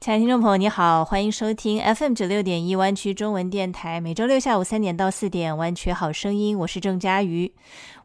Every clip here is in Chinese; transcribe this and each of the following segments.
亲爱的听众朋友，你好，欢迎收听 FM 九六点一湾区中文电台，每周六下午三点到四点，湾区好声音，我是郑佳瑜。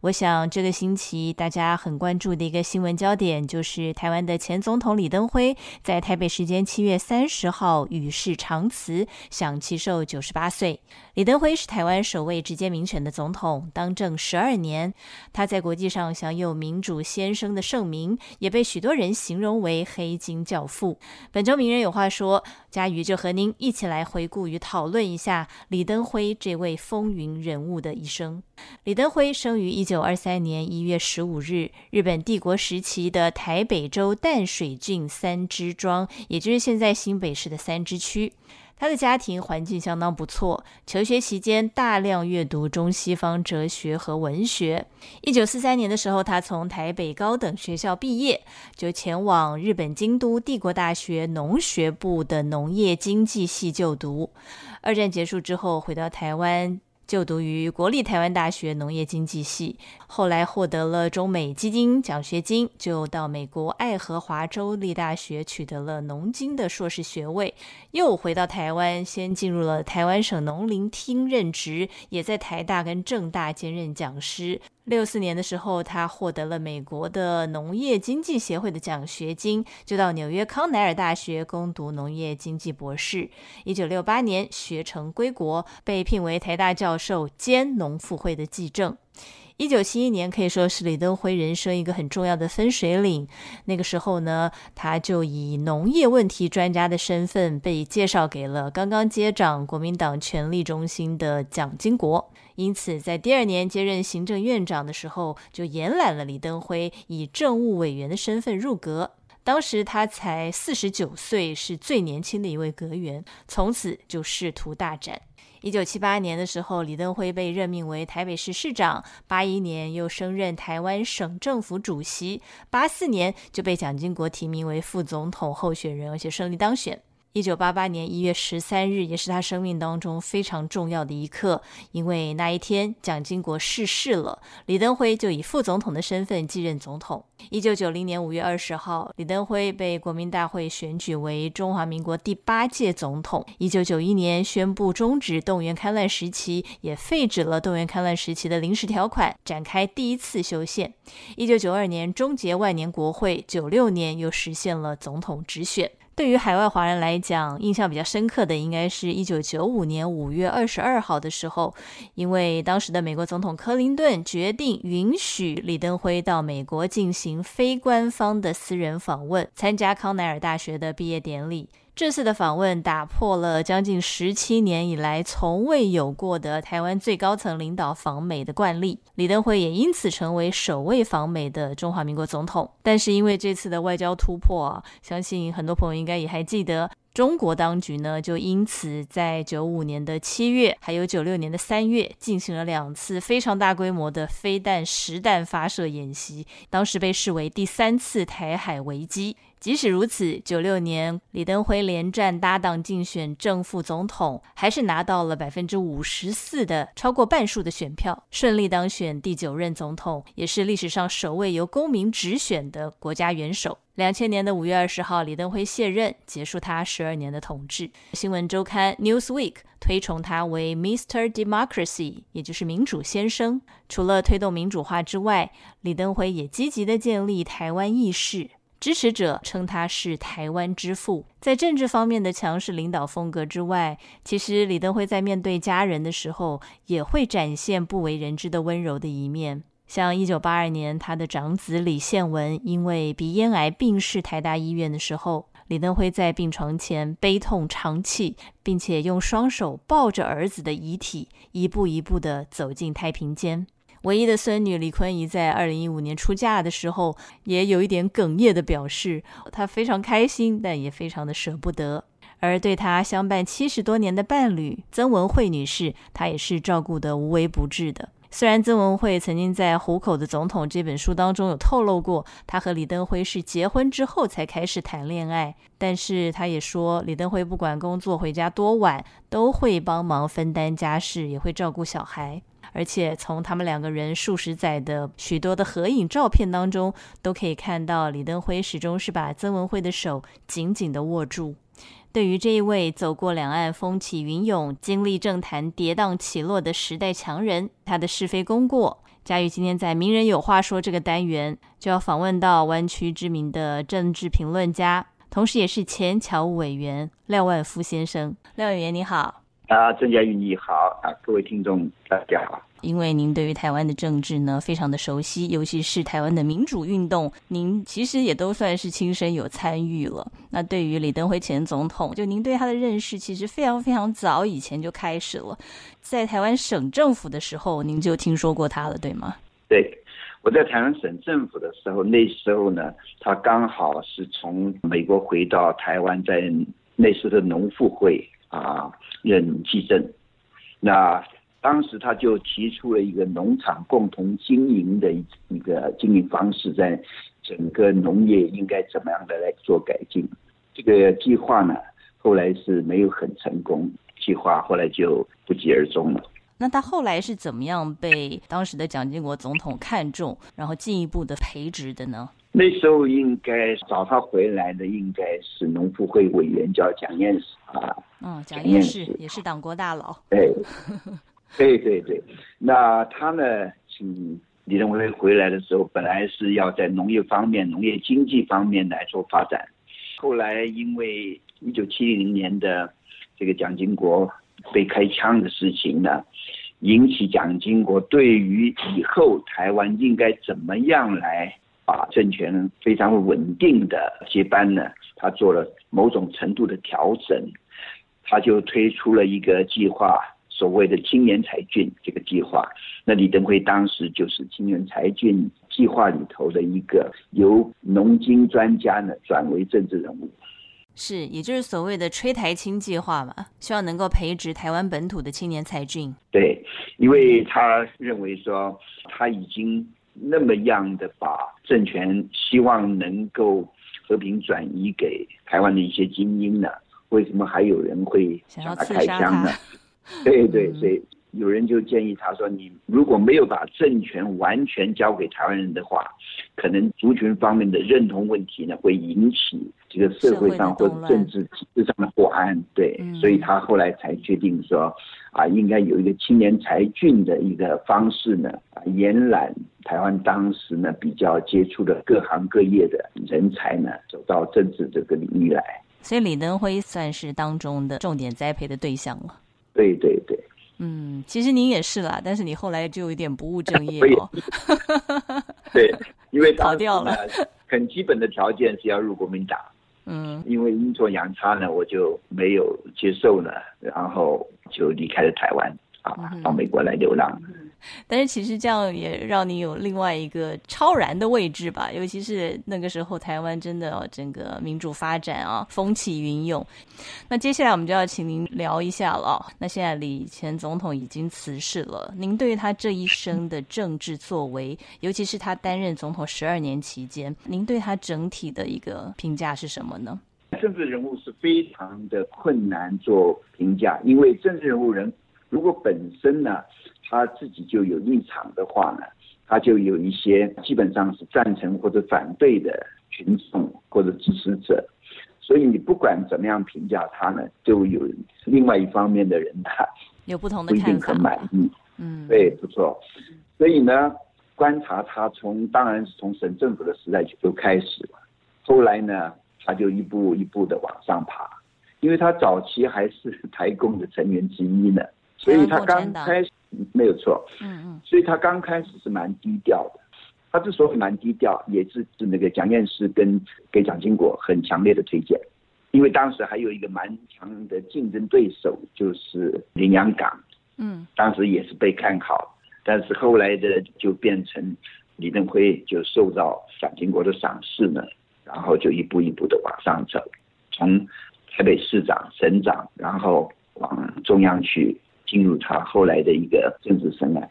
我想这个星期大家很关注的一个新闻焦点，就是台湾的前总统李登辉在台北时间七月三十号与世长辞，享其寿九十八岁。李登辉是台湾首位直接民选的总统，当政十二年，他在国际上享有“民主先生”的盛名，也被许多人形容为“黑金教父”。本周名人有话说，佳瑜就和您一起来回顾与讨论一下李登辉这位风云人物的一生。李登辉生于一九二三年一月十五日，日本帝国时期的台北州淡水郡三支庄，也就是现在新北市的三支区。他的家庭环境相当不错，求学期间大量阅读中西方哲学和文学。一九四三年的时候，他从台北高等学校毕业，就前往日本京都帝国大学农学部的农业经济系就读。二战结束之后，回到台湾。就读于国立台湾大学农业经济系，后来获得了中美基金奖学金，就到美国爱荷华州立大学取得了农经的硕士学位，又回到台湾，先进入了台湾省农林厅任职，也在台大跟政大兼任讲师。六四年的时候，他获得了美国的农业经济协会的奖学金，就到纽约康奈尔大学攻读农业经济博士。一九六八年学成归国，被聘为台大教授兼农妇会的继正。一九七一年可以说是李登辉人生一个很重要的分水岭。那个时候呢，他就以农业问题专家的身份被介绍给了刚刚接掌国民党权力中心的蒋经国。因此，在第二年接任行政院长的时候，就延揽了李登辉以政务委员的身份入阁。当时他才四十九岁，是最年轻的一位阁员。从此就仕途大展。一九七八年的时候，李登辉被任命为台北市市长；八一年又升任台湾省政府主席；八四年就被蒋经国提名为副总统候选人，而且顺利当选。一九八八年一月十三日，也是他生命当中非常重要的一刻，因为那一天蒋经国逝世了，李登辉就以副总统的身份继任总统。一九九零年五月二十号，李登辉被国民大会选举为中华民国第八届总统。一九九一年宣布终止动员戡乱时期，也废止了动员戡乱时期的临时条款，展开第一次修宪。一九九二年终结万年国会，九六年又实现了总统直选。对于海外华人来讲，印象比较深刻的应该是一九九五年五月二十二号的时候，因为当时的美国总统克林顿决定允许李登辉到美国进行非官方的私人访问，参加康奈尔大学的毕业典礼。这次的访问打破了将近十七年以来从未有过的台湾最高层领导访美的惯例，李登辉也因此成为首位访美的中华民国总统。但是因为这次的外交突破啊，相信很多朋友应该也还记得，中国当局呢就因此在九五年的七月，还有九六年的三月进行了两次非常大规模的飞弹实弹发射演习，当时被视为第三次台海危机。即使如此，九六年李登辉连战搭档竞选正副总统，还是拿到了百分之五十四的超过半数的选票，顺利当选第九任总统，也是历史上首位由公民直选的国家元首。两千年的五月二十号，李登辉卸任，结束他十二年的统治。新闻周刊 Newsweek 推崇他为 Mr. Democracy，也就是民主先生。除了推动民主化之外，李登辉也积极的建立台湾意识。支持者称他是台湾之父，在政治方面的强势领导风格之外，其实李登辉在面对家人的时候，也会展现不为人知的温柔的一面。像一九八二年，他的长子李宪文因为鼻咽癌病逝台大医院的时候，李登辉在病床前悲痛长泣，并且用双手抱着儿子的遗体，一步一步地走进太平间。唯一的孙女李坤怡在二零一五年出嫁的时候，也有一点哽咽的表示，她非常开心，但也非常的舍不得。而对她相伴七十多年的伴侣曾文慧女士，她也是照顾得无微不至的。虽然曾文慧曾经在《虎口的总统》这本书当中有透露过，她和李登辉是结婚之后才开始谈恋爱，但是她也说，李登辉不管工作回家多晚，都会帮忙分担家事，也会照顾小孩。而且从他们两个人数十载的许多的合影照片当中，都可以看到李登辉始终是把曾文慧的手紧紧的握住。对于这一位走过两岸风起云涌、经历政坛跌宕起落的时代强人，他的是非功过，佳玉今天在《名人有话说》这个单元就要访问到湾区知名的政治评论家，同时也是前侨务委员廖万夫先生。廖委员你好。啊，郑佳玉你好啊，各位听众大家好。因为您对于台湾的政治呢非常的熟悉，尤其是台湾的民主运动，您其实也都算是亲身有参与了。那对于李登辉前总统，就您对他的认识其实非常非常早以前就开始了，在台湾省政府的时候，您就听说过他了，对吗？对，我在台湾省政府的时候，那时候呢，他刚好是从美国回到台湾，在那时的农妇会啊任记政，那。当时他就提出了一个农场共同经营的一一个经营方式，在整个农业应该怎么样的来做改进。这个计划呢，后来是没有很成功，计划后来就不疾而终了。那他后来是怎么样被当时的蒋经国总统看中，然后进一步的培植的呢？那时候应该找他回来的应该是农妇会委员，叫蒋彦士啊。嗯，蒋彦士也是党国大佬。对。对对对，那他呢，请李登辉回来的时候，本来是要在农业方面、农业经济方面来做发展，后来因为一九七零年的这个蒋经国被开枪的事情呢，引起蒋经国对于以后台湾应该怎么样来把政权非常稳定的接班呢，他做了某种程度的调整，他就推出了一个计划。所谓的青年才俊这个计划，那李登辉当时就是青年才俊计划里头的一个由农经专家呢转为政治人物，是，也就是所谓的“吹台青”计划嘛，希望能够培植台湾本土的青年才俊。对，因为他认为说他已经那么样的把政权希望能够和平转移给台湾的一些精英呢，为什么还有人会想要他开枪呢？对对，所以有人就建议他说：“你如果没有把政权完全交给台湾人的话，可能族群方面的认同问题呢，会引起这个社会上或者政治体制上的不安。”对，所以他后来才决定说：“啊，应该有一个青年才俊的一个方式呢，啊，延揽台湾当时呢比较接触的各行各业的人才呢，走到政治这个领域来。”所以李登辉算是当中的重点栽培的对象了。对对对，嗯，其实您也是啦，但是你后来就有点不务正业 哦。对，因为逃掉了。很基本的条件是要入国民党，嗯，因为阴错阳差呢，我就没有接受了，然后就离开了台湾啊，到美国来流浪。但是其实这样也让你有另外一个超然的位置吧，尤其是那个时候台湾真的整个民主发展啊，风起云涌。那接下来我们就要请您聊一下了。那现在李前总统已经辞世了，您对他这一生的政治作为，尤其是他担任总统十二年期间，您对他整体的一个评价是什么呢？政治人物是非常的困难做评价，因为政治人物人如果本身呢。他自己就有立场的话呢，他就有一些基本上是赞成或者反对的群众或者支持者，所以你不管怎么样评价他呢，就有另外一方面的人他有不同的不一定很满意。嗯，对，不错。所以呢，观察他从当然是从省政府的时代就开始了，后来呢，他就一步一步的往上爬，因为他早期还是台共的成员之一呢，所以他刚开始。没有错，嗯嗯，所以他刚开始是蛮低调的。他之所以蛮低调，也是是那个蒋介石跟给蒋经国很强烈的推荐，因为当时还有一个蛮强的竞争对手，就是林洋港，嗯，当时也是被看好，但是后来的就变成李登辉就受到蒋经国的赏识呢，然后就一步一步的往上走，从台北市长、省长，然后往中央去。进入他后来的一个政治生涯。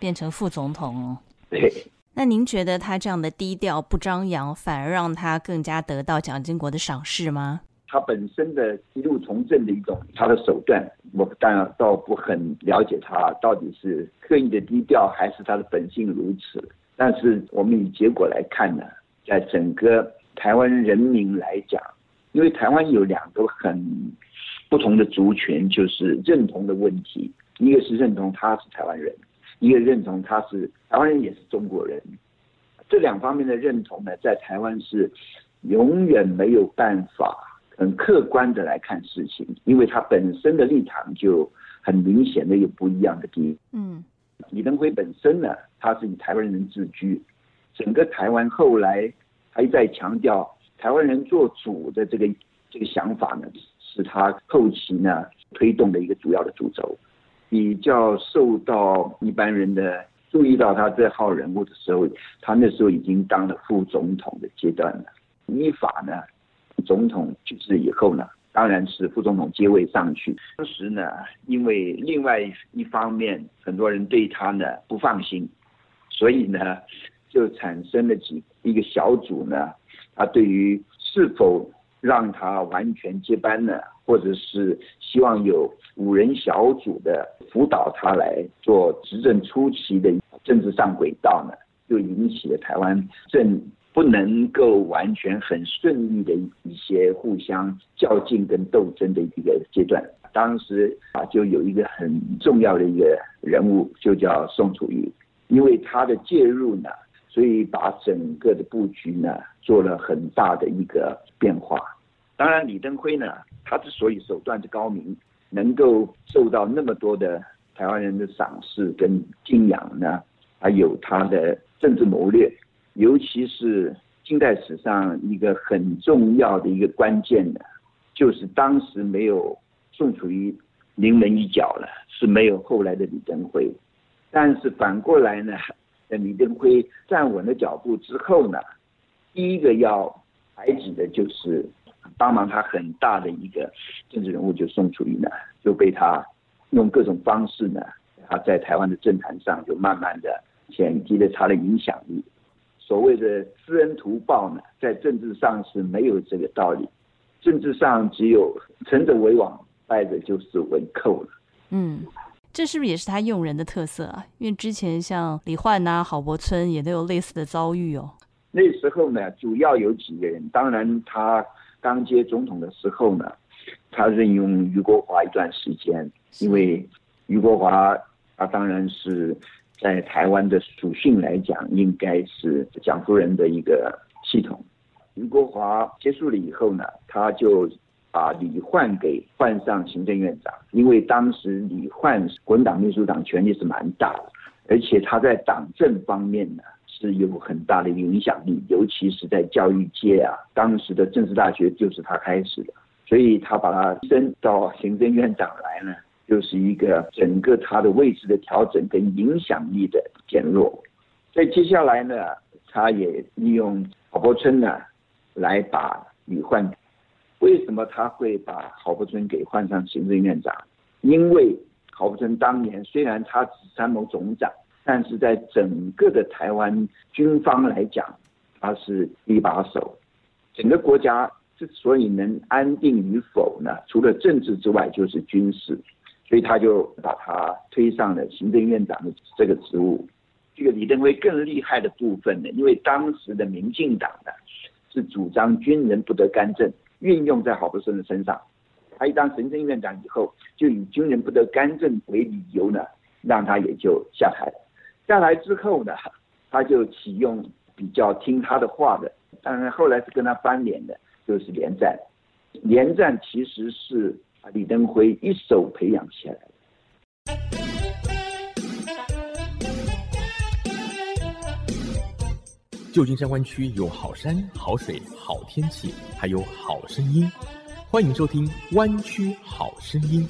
变成副总统哦。对。那您觉得他这样的低调不张扬，反而让他更加得到蒋经国的赏识吗？他本身的一路从政的一种他的手段，我当然倒不很了解他到底是刻意的低调，还是他的本性如此。但是我们以结果来看呢，在整个台湾人民来讲，因为台湾有两个很不同的族群，就是认同的问题，一个是认同他是台湾人。一个认同他是台湾人也是中国人，这两方面的认同呢，在台湾是永远没有办法很客观的来看事情，因为他本身的立场就很明显的有不一样的地方。嗯，李登辉本身呢，他是以台湾人自居，整个台湾后来还在强调台湾人做主的这个这个想法呢，是他后期呢推动的一个主要的主轴。比较受到一般人的注意到他这号人物的时候，他那时候已经当了副总统的阶段了。依法呢，总统去世以后呢，当然是副总统接位上去。当时呢，因为另外一方面很多人对他呢不放心，所以呢就产生了几一个小组呢，他对于是否让他完全接班呢，或者是希望有五人小组的。辅导他来做执政初期的政治上轨道呢，就引起了台湾政不能够完全很顺利的一些互相较劲跟斗争的一个阶段。当时啊，就有一个很重要的一个人物，就叫宋楚瑜，因为他的介入呢，所以把整个的布局呢做了很大的一个变化。当然，李登辉呢，他之所以手段之高明。能够受到那么多的台湾人的赏识跟敬仰呢，还有他的政治谋略，尤其是近代史上一个很重要的一个关键呢，就是当时没有宋楚瑜临门一脚了，是没有后来的李登辉，但是反过来呢，李登辉站稳了脚步之后呢，第一个要排挤的就是。帮忙他很大的一个政治人物就宋楚瑜呢，就被他用各种方式呢，他在台湾的政坛上就慢慢的减低了他的影响力。所谓的知恩图报呢，在政治上是没有这个道理，政治上只有成者为王，败者就是为寇了。嗯，这是不是也是他用人的特色啊？因为之前像李焕呐、郝柏村也都有类似的遭遇哦。那时候呢，主要有几个人，当然他。刚接总统的时候呢，他任用余国华一段时间，因为余国华他当然是在台湾的属性来讲，应该是蒋夫人的一个系统。余国华结束了以后呢，他就把李焕给换上行政院长，因为当时李焕是国民党秘书长权力是蛮大的，而且他在党政方面呢。是有很大的影响力，尤其是在教育界啊。当时的政治大学就是他开始的，所以他把他升到行政院长来呢，就是一个整个他的位置的调整跟影响力的减弱。在接下来呢，他也利用郝柏村呢，来把李焕。为什么他会把郝柏村给换上行政院长？因为郝柏村当年虽然他是参谋总长。但是在整个的台湾军方来讲，他是一把手。整个国家之所以能安定与否呢，除了政治之外，就是军事。所以他就把他推上了行政院长的这个职务。这个李登辉更厉害的部分呢，因为当时的民进党呢是主张军人不得干政，运用在郝柏村的身上。他一当行政院长以后，就以军人不得干政为理由呢，让他也就下台了。下台之后呢，他就启用比较听他的话的，当然后来是跟他翻脸的，就是连战。连战其实是李登辉一手培养起来的。旧金山湾区有好山好水好天气，还有好声音，欢迎收听《湾区好声音》。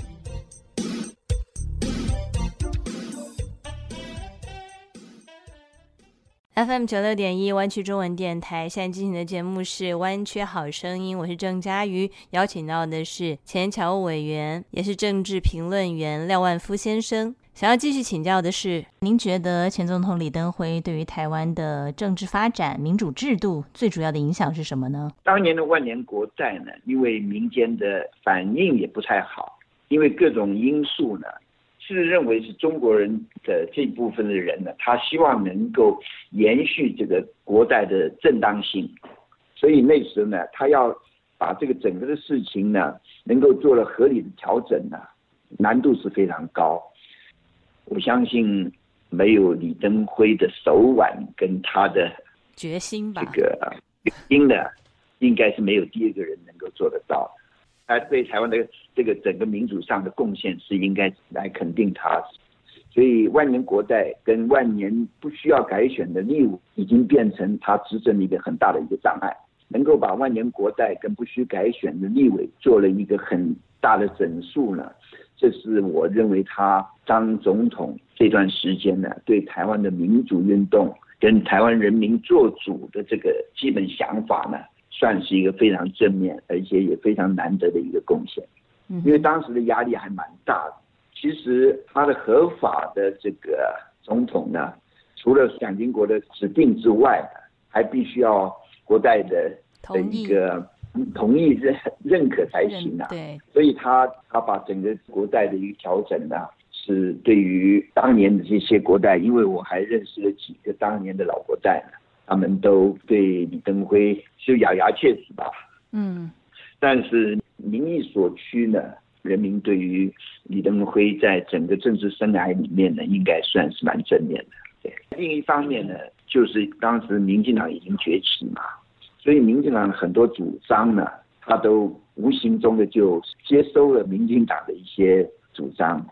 FM 九六点一湾区中文电台，现在进行的节目是《湾区好声音》，我是郑佳瑜，邀请到的是前侨务委员，也是政治评论员廖万夫先生。想要继续请教的是，您觉得前总统李登辉对于台湾的政治发展、民主制度最主要的影响是什么呢？当年的万年国债呢，因为民间的反应也不太好，因为各种因素呢，是认为是中国人的这部分的人呢，他希望能够延续这个国债的正当性，所以那时候呢，他要把这个整个的事情呢，能够做了合理的调整呢，难度是非常高。我相信没有李登辉的手腕跟他的决心吧，这个决心呢，应该是没有第二个人能够做得到。他对台湾的这个整个民主上的贡献是应该来肯定他。所以万年国代跟万年不需要改选的立委，已经变成他执政的一个很大的一个障碍。能够把万年国代跟不需改选的立委做了一个很大的整数呢？这是我认为他当总统这段时间呢，对台湾的民主运动跟台湾人民做主的这个基本想法呢，算是一个非常正面，而且也非常难得的一个贡献。嗯，因为当时的压力还蛮大的。其实他的合法的这个总统呢，除了蒋经国的指定之外，还必须要国代的的一个。同意认 认可才行啊，对，所以他他把整个国代的一个调整呢，是对于当年的这些国代，因为我还认识了几个当年的老国代呢，他们都对李登辉就咬牙切齿吧，嗯，但是民意所趋呢，人民对于李登辉在整个政治生涯里面呢，应该算是蛮正面的，对。另一方面呢，就是当时民进党已经崛起嘛。所以，民进党很多主张呢，他都无形中的就接收了民进党的一些主张。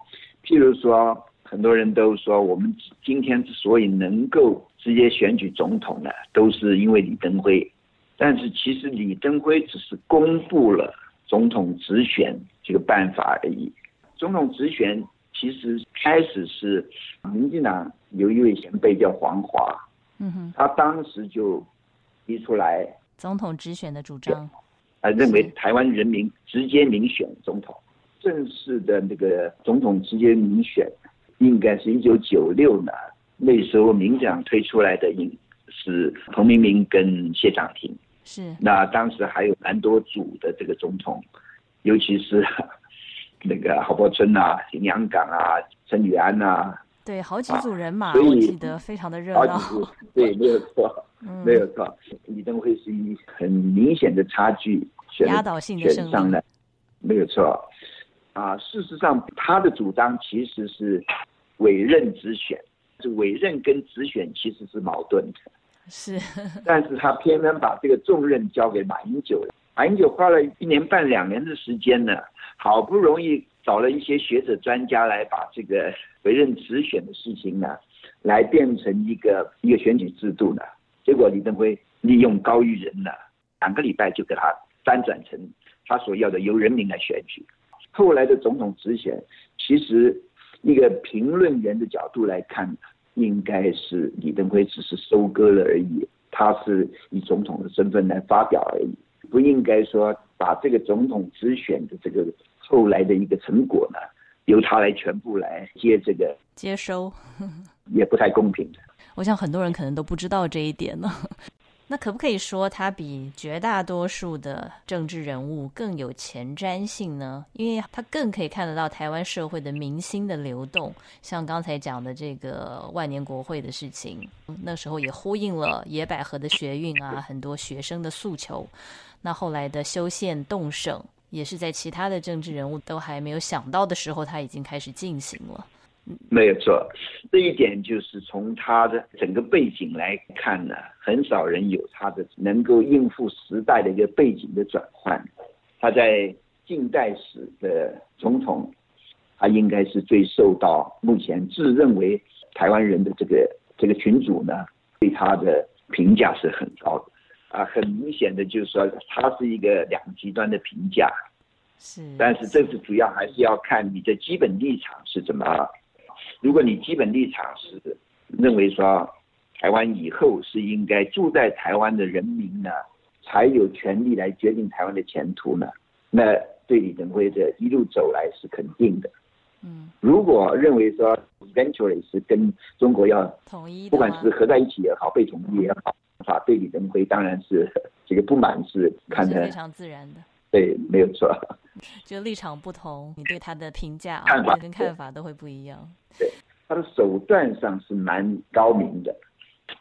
譬如说，很多人都说，我们今天之所以能够直接选举总统呢，都是因为李登辉。但是，其实李登辉只是公布了总统直选这个办法而已。总统直选其实开始是民进党有一位前辈叫黄华，嗯哼，他当时就。提出来总统直选的主张，啊，认为台湾人民直接民选总统，正式的那个总统直接民选，应该是一九九六年那时候民进党推出来的，应是彭明明跟谢长廷，是那当时还有蛮多组的这个总统，尤其是 那个郝柏村啊、林洋港啊、陈履安啊。对，好几组人马，我记得非常的热闹。对，没有错，没有错。李登辉是以很明显的差距压倒性的选上的，没有错。啊，事实上，他的主张其实是委任直选，是委任跟直选其实是矛盾的。是，但是他偏偏把这个重任交给马英九了。马英九花了一年半两年的时间呢，好不容易。找了一些学者专家来把这个委任直选的事情呢，来变成一个一个选举制度呢。结果李登辉利用高于人呢，两个礼拜就给他翻转成他所要的由人民来选举。后来的总统直选，其实一个评论员的角度来看，应该是李登辉只是收割了而已，他是以总统的身份来发表而已，不应该说把这个总统直选的这个。后来的一个成果呢，由他来全部来接这个接收，也不太公平的。我想很多人可能都不知道这一点呢。那可不可以说他比绝大多数的政治人物更有前瞻性呢？因为他更可以看得到台湾社会的民心的流动。像刚才讲的这个万年国会的事情，那时候也呼应了野百合的学运啊，很多学生的诉求。那后来的修宪动省。也是在其他的政治人物都还没有想到的时候，他已经开始进行了。没有错，这一点就是从他的整个背景来看呢，很少人有他的能够应付时代的一个背景的转换。他在近代史的总统，他应该是最受到目前自认为台湾人的这个这个群主呢，对他的评价是很高的。啊，很明显的就是说，他是一个两极端的评价，是。但是这是主要还是要看你的基本立场是怎么。如果你基本立场是认为说，台湾以后是应该住在台湾的人民呢，才有权利来决定台湾的前途呢，那对李登辉的一路走来是肯定的。嗯，如果认为说 eventually 是跟中国要统一不管是合在一起也好，被统一也好，啊，对李登辉当然是这个不满是看得是非常自然的。对，没有错。就立场不同，你对他的评价看法啊跟看法都会不一样。对他的手段上是蛮高明的。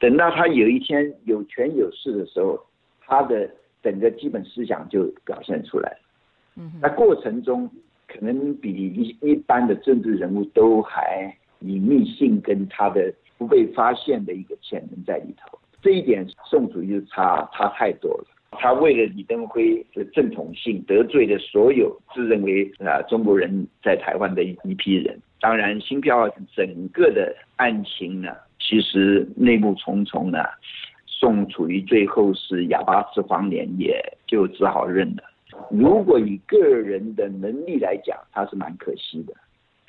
等到他有一天有权有势的时候，他的整个基本思想就表现出来了。嗯那过程中可能比一一般的政治人物都还隐秘性跟他的不被发现的一个潜能在里头。这一点宋楚瑜差差太多了。他为了李登辉的正统性，得罪了所有自认为啊中国人在台湾的一一批人。当然，新票整个的案情呢，其实内幕重重呢。宋楚瑜最后是哑巴吃黄连，也就只好认了。如果以个人的能力来讲，他是蛮可惜的，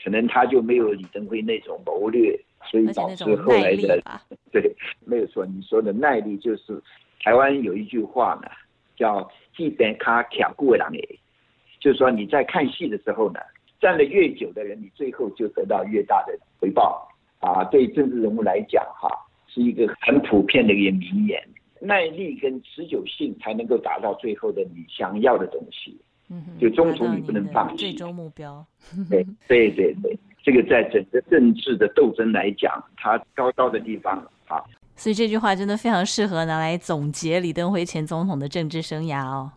可能他就没有李登辉那种谋略，所以导致后来的，对，没有错，你说的耐力就是台湾有一句话呢，叫“既边卡卡过人诶”，就是说你在看戏的时候呢，站得越久的人，你最后就得到越大的回报啊。对政治人物来讲，哈，是一个很普遍的一个名言。耐力跟持久性才能够达到最后的你想要的东西。嗯哼，就中途你不能放弃最终目标。对对对对，这个在整个政治的斗争来讲，它高高的地方啊，所以这句话真的非常适合拿来总结李登辉前总统的政治生涯哦。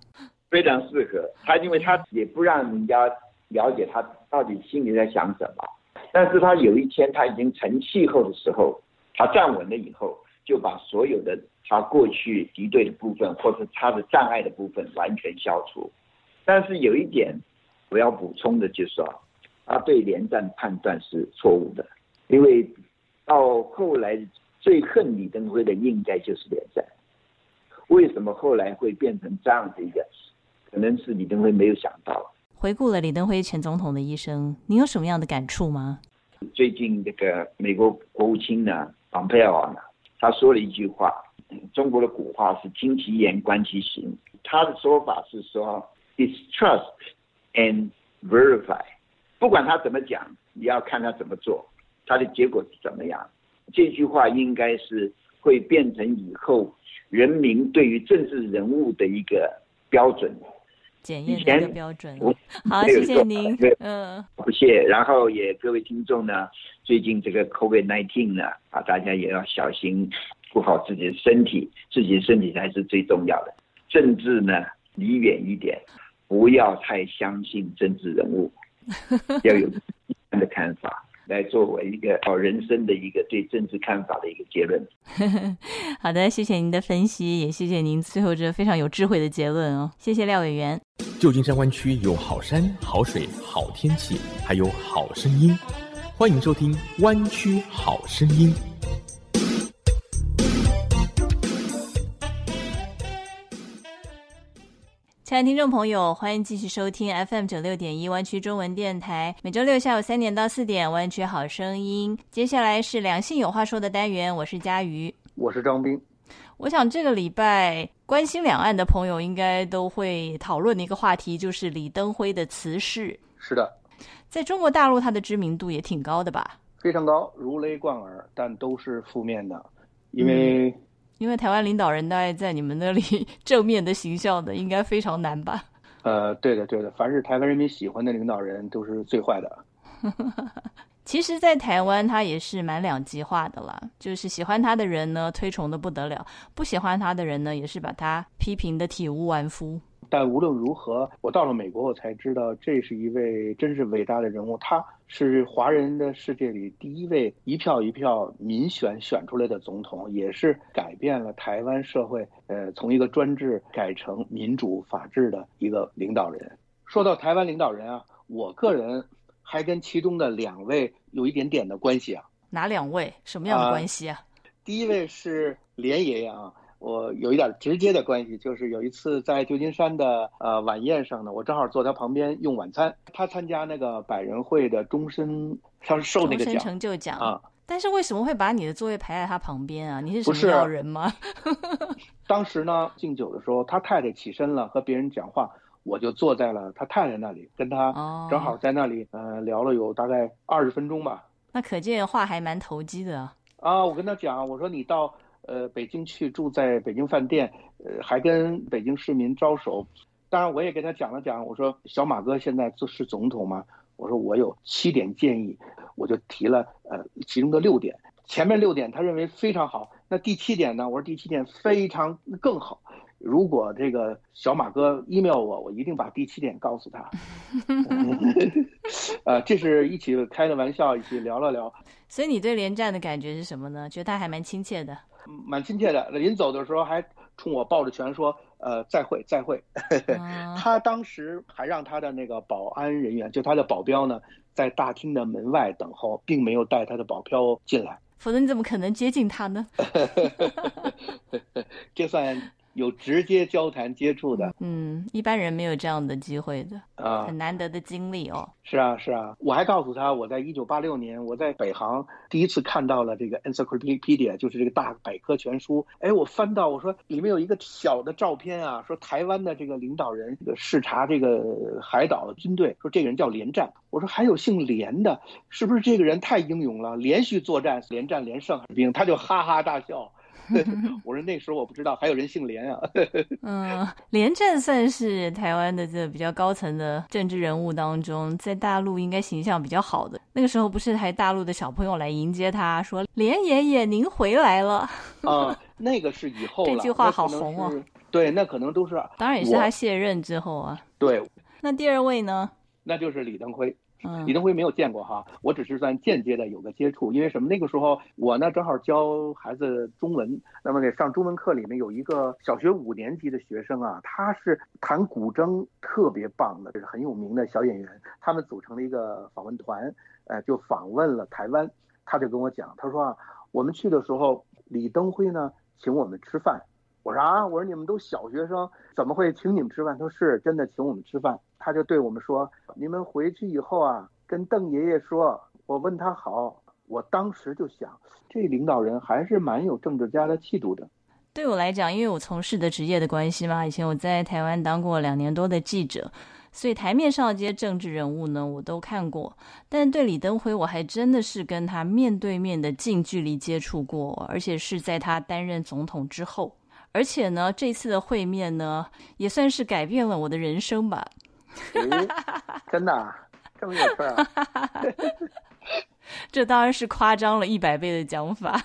非常适合他，因为他也不让人家了解他到底心里在想什么。但是他有一天他已经成气候的时候，他站稳了以后，就把所有的他过去敌对的部分或者他的障碍的部分完全消除。但是有一点我要补充的就是说，他对连战判断是错误的，因为到后来最恨李登辉的应该就是连战。为什么后来会变成这样的一个？可能是李登辉没有想到。回顾了李登辉前总统的一生，您有什么样的感触吗？最近这个美国国务卿呢，蓬佩奥呢，他说了一句话，嗯中国的古话是听其言观其行。他的说法是说，distrust and verify，不管他怎么讲，你要看他怎么做，他的结果是怎么样。这句话应该是会变成以后人民对于政治人物的一个标准。检验的标准。好，谢谢您。嗯，不谢，然后也各位听众呢，最近这个 COVID 1 9呢，啊，大家也要小心，顾好自己的身体，自己的身体才是最重要的。政治呢，离远一点，不要太相信政治人物，要有一般的看法，来作为一个哦人生的一个对政治看法的一个结论。好的，谢谢您的分析，也谢谢您最后这非常有智慧的结论哦。谢谢廖委员。旧金山湾区有好山、好水、好天气，还有好声音，欢迎收听《湾区好声音》。亲爱的听众朋友，欢迎继续收听 FM 九六点一湾区中文电台，每周六下午三点到四点，湾区好声音。接下来是两性有话说的单元，我是佳瑜。我是张斌。我想这个礼拜关心两岸的朋友应该都会讨论的一个话题，就是李登辉的辞世。是的，在中国大陆，他的知名度也挺高的吧？非常高，如雷贯耳，但都是负面的，因为因为台湾领导人大概在你们那里 正面的形象的，应该非常难吧？呃，对的，对的，凡是台湾人民喜欢的领导人都是最坏的。其实，在台湾他也是蛮两极化的啦，就是喜欢他的人呢推崇的不得了，不喜欢他的人呢也是把他批评的体无完肤。但无论如何，我到了美国，我才知道这是一位真是伟大的人物。他是华人的世界里第一位一票一票民选选出来的总统，也是改变了台湾社会，呃，从一个专制改成民主法治的一个领导人。说到台湾领导人啊，我个人还跟其中的两位有一点点的关系啊。哪两位？什么样的啊关系啊？第一位是连爷爷啊，我有一点直接的关系，就是有一次在旧金山的呃晚宴上呢，我正好坐他旁边用晚餐，他参加那个百人会的终身，他是受那个奖成就奖啊。但是为什么会把你的座位排在他旁边啊？你是什么要人吗？当时呢敬酒的时候，他太太起身了和别人讲话，我就坐在了他太太那里，跟他正好在那里呃聊了有大概二十分钟吧。那可见话还蛮投机的啊。啊，我跟他讲，我说你到呃北京去住在北京饭店，呃还跟北京市民招手。当然我也跟他讲了讲，我说小马哥现在是总统嘛，我说我有七点建议，我就提了呃其中的六点，前面六点他认为非常好，那第七点呢，我说第七点非常更好。如果这个小马哥 email 我，我一定把第七点告诉他。呃，这是一起开的玩笑，一起聊了聊。所以你对连战的感觉是什么呢？觉得他还蛮亲切的，蛮亲切的。临走的时候还冲我抱着拳说：“呃，再会，再会。” 他当时还让他的那个保安人员，就他的保镖呢，在大厅的门外等候，并没有带他的保镖进来。否则你怎么可能接近他呢？这算。有直接交谈接触的，嗯，一般人没有这样的机会的啊，很难得的经历哦。是啊，是啊，我还告诉他，我在一九八六年，我在北航第一次看到了这个 Encyclopedia，就是这个大百科全书。哎，我翻到，我说里面有一个小的照片啊，说台湾的这个领导人这个视察这个海岛军队，说这个人叫连战。我说还有姓连的，是不是这个人太英勇了，连续作战，连战连胜兵？他就哈哈大笑。我说那时候我不知道还有人姓连啊。嗯，连战算是台湾的这比较高层的政治人物当中，在大陆应该形象比较好的。那个时候不是还大陆的小朋友来迎接他，说连爷爷您回来了。啊，那个是以后这句话好红哦。对，那可能都是。当然也是他卸任之后啊。对。那第二位呢？那就是李登辉。李登辉没有见过哈，我只是算间接的有个接触，因为什么？那个时候我呢正好教孩子中文，那么给上中文课里面有一个小学五年级的学生啊，他是弹古筝特别棒的，就是很有名的小演员。他们组成了一个访问团，呃，就访问了台湾。他就跟我讲，他说啊，我们去的时候，李登辉呢请我们吃饭。我说啊，我说你们都小学生，怎么会请你们吃饭？他说是真的请我们吃饭。他就对我们说：“你们回去以后啊，跟邓爷爷说，我问他好。”我当时就想，这领导人还是蛮有政治家的气度的。对我来讲，因为我从事的职业的关系嘛，以前我在台湾当过两年多的记者，所以台面上的这些政治人物呢，我都看过。但对李登辉，我还真的是跟他面对面的近距离接触过，而且是在他担任总统之后。而且呢，这次的会面呢，也算是改变了我的人生吧。真的这么有趣啊？这当然是夸张了一百倍的讲法。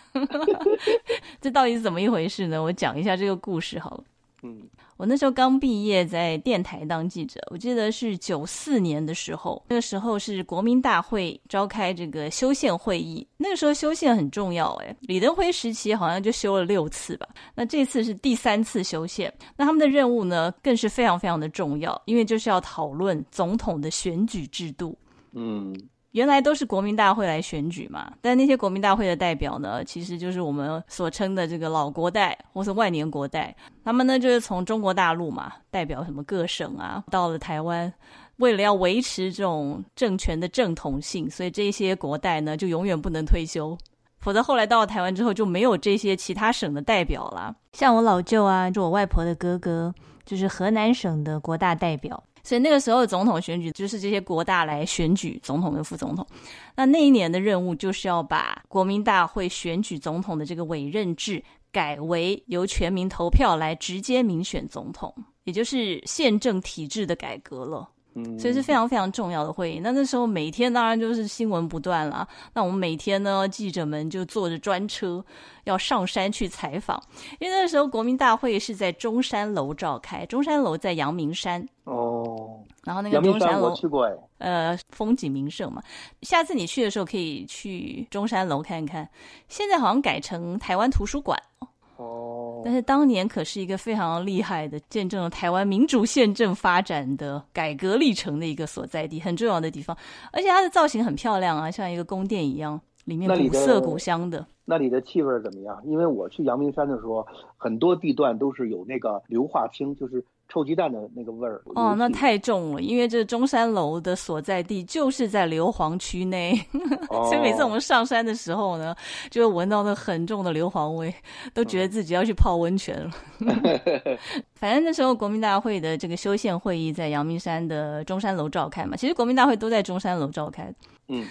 这到底是怎么一回事呢？我讲一下这个故事好了。嗯，我那时候刚毕业，在电台当记者。我记得是九四年的时候，那个时候是国民大会召开这个修宪会议。那个时候修宪很重要，哎，李登辉时期好像就修了六次吧。那这次是第三次修宪，那他们的任务呢，更是非常非常的重要，因为就是要讨论总统的选举制度。嗯。原来都是国民大会来选举嘛，但那些国民大会的代表呢，其实就是我们所称的这个老国代或是万年国代。他们呢就是从中国大陆嘛，代表什么各省啊，到了台湾，为了要维持这种政权的正统性，所以这些国代呢就永远不能退休，否则后来到了台湾之后就没有这些其他省的代表了。像我老舅啊，就我外婆的哥哥，就是河南省的国大代表。所以那个时候总统选举就是这些国大来选举总统跟副总统。那那一年的任务就是要把国民大会选举总统的这个委任制改为由全民投票来直接民选总统，也就是宪政体制的改革了。所以是非常非常重要的会议。那那时候每天当然就是新闻不断了。那我们每天呢，记者们就坐着专车要上山去采访，因为那时候国民大会是在中山楼召开，中山楼在阳明山。哦。然后那个中山楼去过哎。呃，风景名胜嘛。下次你去的时候可以去中山楼看看。现在好像改成台湾图书馆。哦，但是当年可是一个非常厉害的，见证了台湾民主宪政发展的改革历程的一个所在地，很重要的地方。而且它的造型很漂亮啊，像一个宫殿一样。里面古色古香的。那里的气味怎么样？因为我去阳明山的时候，很多地段都是有那个硫化氢，就是。臭鸡蛋的那个味儿哦，那太重了，因为这中山楼的所在地就是在硫磺区内，所以每次我们上山的时候呢，就会闻到那很重的硫磺味，都觉得自己要去泡温泉了。反正那时候国民大会的这个修宪会议在阳明山的中山楼召开嘛，其实国民大会都在中山楼召开。嗯。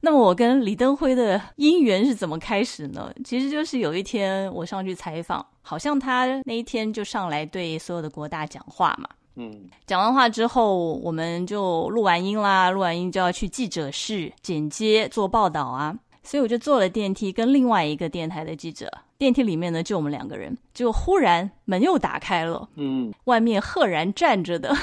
那么我跟李登辉的姻缘是怎么开始呢？其实就是有一天我上去采访，好像他那一天就上来对所有的国大讲话嘛。嗯，讲完话之后，我们就录完音啦，录完音就要去记者室剪接做报道啊。所以我就坐了电梯，跟另外一个电台的记者，电梯里面呢就我们两个人，就忽然门又打开了，嗯，外面赫然站着的。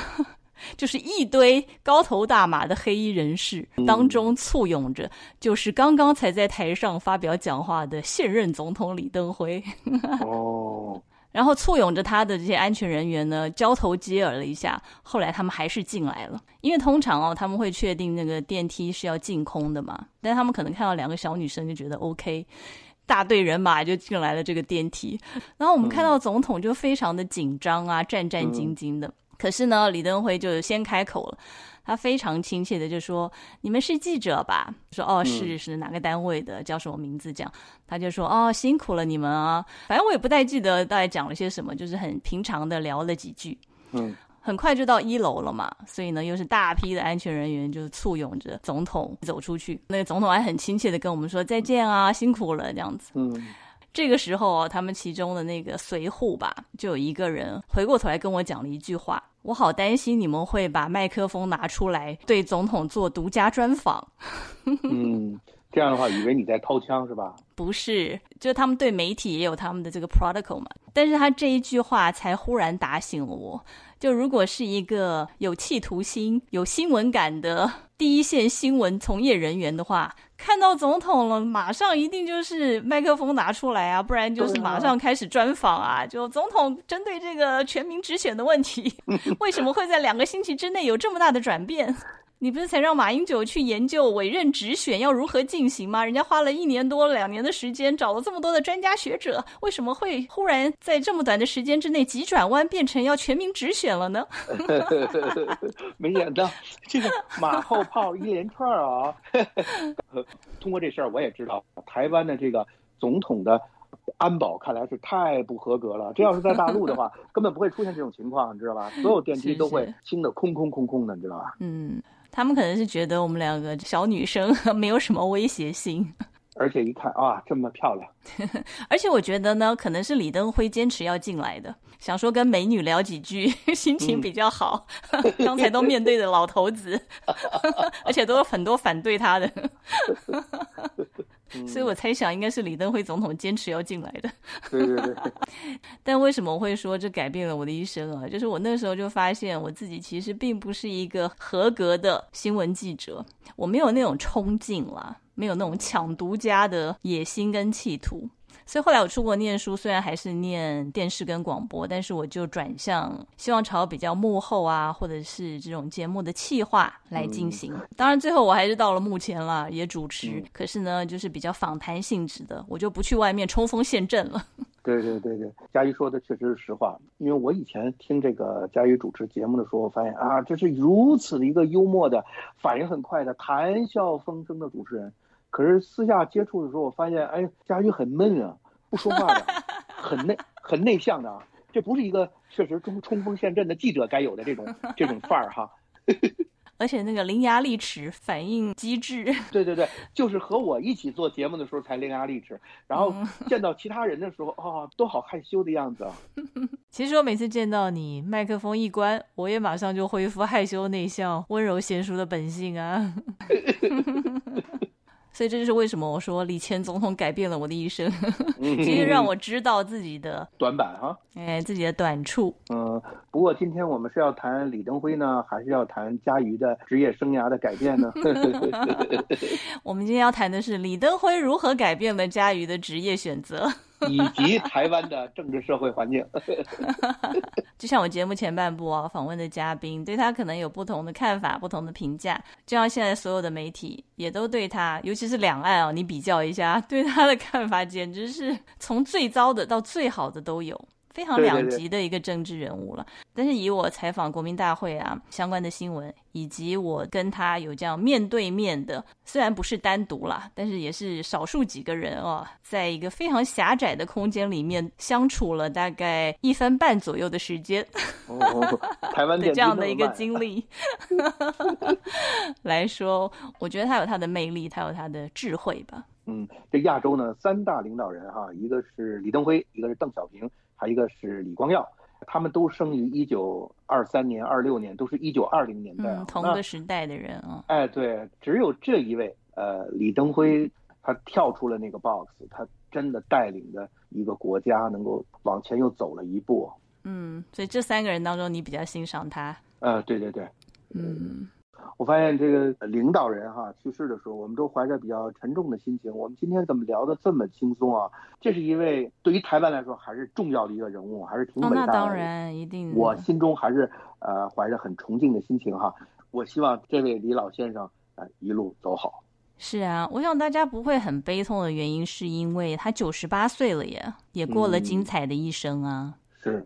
就是一堆高头大马的黑衣人士当中簇拥着，就是刚刚才在台上发表讲话的现任总统李登辉。哦，然后簇拥着他的这些安全人员呢，交头接耳了一下，后来他们还是进来了。因为通常哦，他们会确定那个电梯是要进空的嘛，但他们可能看到两个小女生就觉得 OK，大队人马就进来了这个电梯。然后我们看到总统就非常的紧张啊，战战兢兢的。可是呢，李登辉就先开口了，他非常亲切的就说：“你们是记者吧？”说：“哦，是是，哪个单位的？叫什么名字？”这样，他就说：“哦，辛苦了你们啊。”反正我也不太记得大概讲了些什么，就是很平常的聊了几句。嗯，很快就到一楼了嘛，所以呢，又是大批的安全人员就簇拥着总统走出去。那个总统还很亲切的跟我们说：“再见啊，辛苦了。”这样子。嗯。这个时候啊，他们其中的那个随护吧，就有一个人回过头来跟我讲了一句话：“我好担心你们会把麦克风拿出来对总统做独家专访。”嗯，这样的话，以为你在掏枪是吧？不是，就他们对媒体也有他们的这个 protocol 嘛。但是他这一句话才忽然打醒了我。就如果是一个有企图心、有新闻感的第一线新闻从业人员的话，看到总统了，马上一定就是麦克风拿出来啊，不然就是马上开始专访啊。就总统针对这个全民直选的问题，为什么会在两个星期之内有这么大的转变？你不是才让马英九去研究委任直选要如何进行吗？人家花了一年多两年的时间，找了这么多的专家学者，为什么会忽然在这么短的时间之内急转弯，变成要全民直选了呢？没想到这个马后炮一连串啊！通过这事儿，我也知道台湾的这个总统的安保看来是太不合格了。这要是在大陆的话，根本不会出现这种情况，你知道吧？所有电梯都会清的空空空空的，你知道吧？嗯。他们可能是觉得我们两个小女生 没有什么威胁性，而且一看啊这么漂亮，而且我觉得呢，可能是李登辉坚持要进来的，想说跟美女聊几句，心情比较好。刚才都面对着老头子，而且都有很多反对他的。所以我猜想应该是李登辉总统坚持要进来的。对对对。但为什么我会说这改变了我的一生啊？就是我那时候就发现我自己其实并不是一个合格的新闻记者，我没有那种冲劲啦，没有那种抢独家的野心跟企图。所以后来我出国念书，虽然还是念电视跟广播，但是我就转向希望朝比较幕后啊，或者是这种节目的企划来进行。当然最后我还是到了幕前了，也主持。可是呢，就是比较访谈性质的，我就不去外面冲锋陷阵了。对对对对，佳瑜说的确实是实话。因为我以前听这个佳瑜主持节目的时候，我发现啊，这是如此的一个幽默的、反应很快的、谈笑风生的主持人。可是私下接触的时候，我发现，哎，佳瑜很闷啊，不说话的，很内 很内向的，这不是一个确实冲冲锋陷阵的记者该有的这种这种范儿哈。而且那个伶牙俐齿，反应机智。对对对，就是和我一起做节目的时候才伶牙俐齿，然后 见到其他人的时候，啊，都好害羞的样子啊。其实我每次见到你，麦克风一关，我也马上就恢复害羞内向、温柔贤淑的本性啊。所以这就是为什么我说李前总统改变了我的一生，其实让我知道自己的短板哈，哎，自己的短处。嗯，不过今天我们是要谈李登辉呢，还是要谈佳瑜的职业生涯的改变呢？我们今天要谈的是李登辉如何改变了佳瑜的职业选择。以及台湾的政治社会环境，就像我节目前半部啊，访问的嘉宾对他可能有不同的看法、不同的评价，就像现在所有的媒体也都对他，尤其是两岸啊，你比较一下，对他的看法简直是从最糟的到最好的都有。非常两极的一个政治人物了，但是以我采访国民大会啊相关的新闻，以及我跟他有这样面对面的，虽然不是单独啦，但是也是少数几个人哦，在一个非常狭窄的空间里面相处了大概一分半左右的时间，台湾的这样的一个经历 来说，我觉得他有他的魅力，他有他的智慧吧。嗯，这亚洲呢三大领导人哈，一个是李登辉，一个是邓小平。还一个是李光耀，他们都生于一九二三年、二六年，都是一九二零年代，同个时代的人啊。哎，对，只有这一位，呃，李登辉，他跳出了那个 box，他真的带领着一个国家能够往前又走了一步。嗯，所以这三个人当中，你比较欣赏他？呃，对对对，嗯。我发现这个领导人哈去世的时候，我们都怀着比较沉重的心情。我们今天怎么聊得这么轻松啊？这是一位对于台湾来说还是重要的一个人物，还是挺伟大的。那当然，一定。我心中还是呃怀着很崇敬的心情哈。我希望这位李老先生呃一路走好。是啊，我想大家不会很悲痛的原因，是因为他九十八岁了耶，也过了精彩的一生啊。是。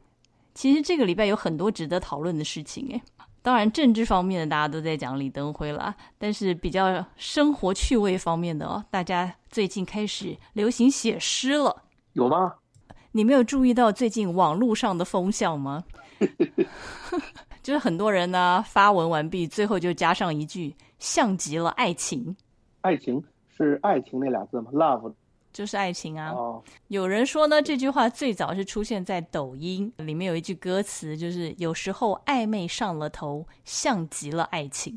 其实这个礼拜有很多值得讨论的事情哎。当然，政治方面的大家都在讲李登辉了，但是比较生活趣味方面的哦，大家最近开始流行写诗了，有吗？你没有注意到最近网络上的风向吗？就是很多人呢发文完毕，最后就加上一句“像极了爱情”。爱情是爱情那俩字吗？Love。就是爱情啊！有人说呢，这句话最早是出现在抖音里面，有一句歌词，就是有时候暧昧上了头，像极了爱情。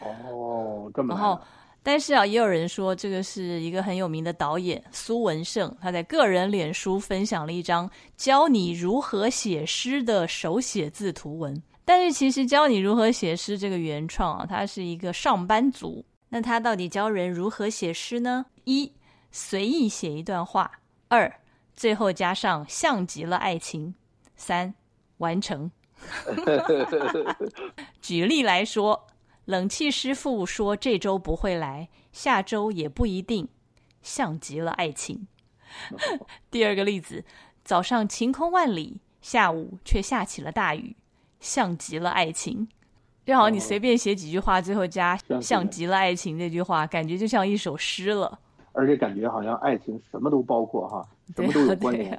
哦，这么。然后，但是啊，也有人说，这个是一个很有名的导演苏文胜，他在个人脸书分享了一张教你如何写诗的手写字图文。但是，其实教你如何写诗这个原创啊，他是一个上班族。那他到底教人如何写诗呢？一随意写一段话，二最后加上像极了爱情，三完成。举例来说，冷气师傅说这周不会来，下周也不一定，像极了爱情。第二个例子，早上晴空万里，下午却下起了大雨，像极了爱情。正好你随便写几句话，最后加像极了爱情这句话，感觉就像一首诗了。而且感觉好像爱情什么都包括哈，什么都有关联。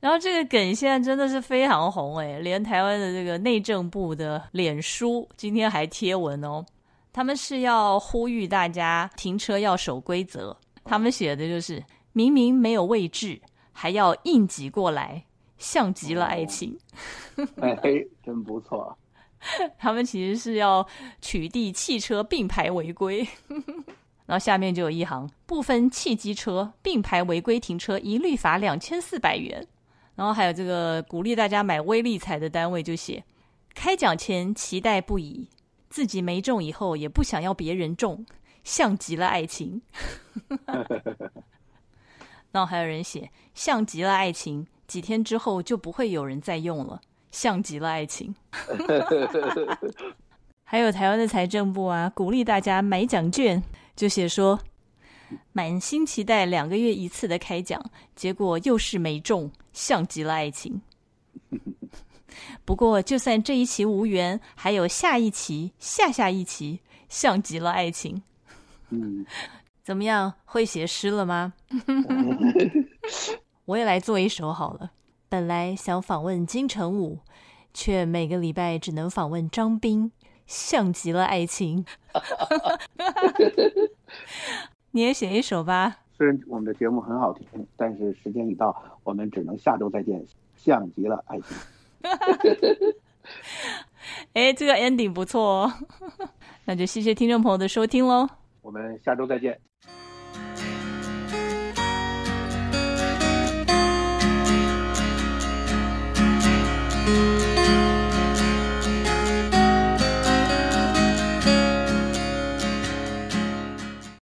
然后这个梗现在真的是非常红哎，连台湾的这个内政部的脸书今天还贴文哦，他们是要呼吁大家停车要守规则。他们写的就是明明没有位置，还要硬挤过来，像极了爱情。哎，真不错。他们其实是要取缔汽车并排违规。然后下面就有一行：部分汽机车并排违规停车，一律罚两千四百元。然后还有这个鼓励大家买微利彩的单位就写：开奖前期待不已，自己没中以后也不想要别人中，像极了爱情。然后还有人写：像极了爱情，几天之后就不会有人再用了，像极了爱情。还有台湾的财政部啊，鼓励大家买奖券。就写说，满心期待两个月一次的开奖，结果又是没中，像极了爱情。不过，就算这一期无缘，还有下一期、下下一期，像极了爱情。嗯，怎么样？会写诗了吗？我也来做一首好了。本来想访问金城武，却每个礼拜只能访问张斌。像极了爱情。你也选一首吧。虽然我们的节目很好听，但是时间已到，我们只能下周再见。像极了爱情。哎，这个 ending 不错哦。那就谢谢听众朋友的收听喽。我们下周再见。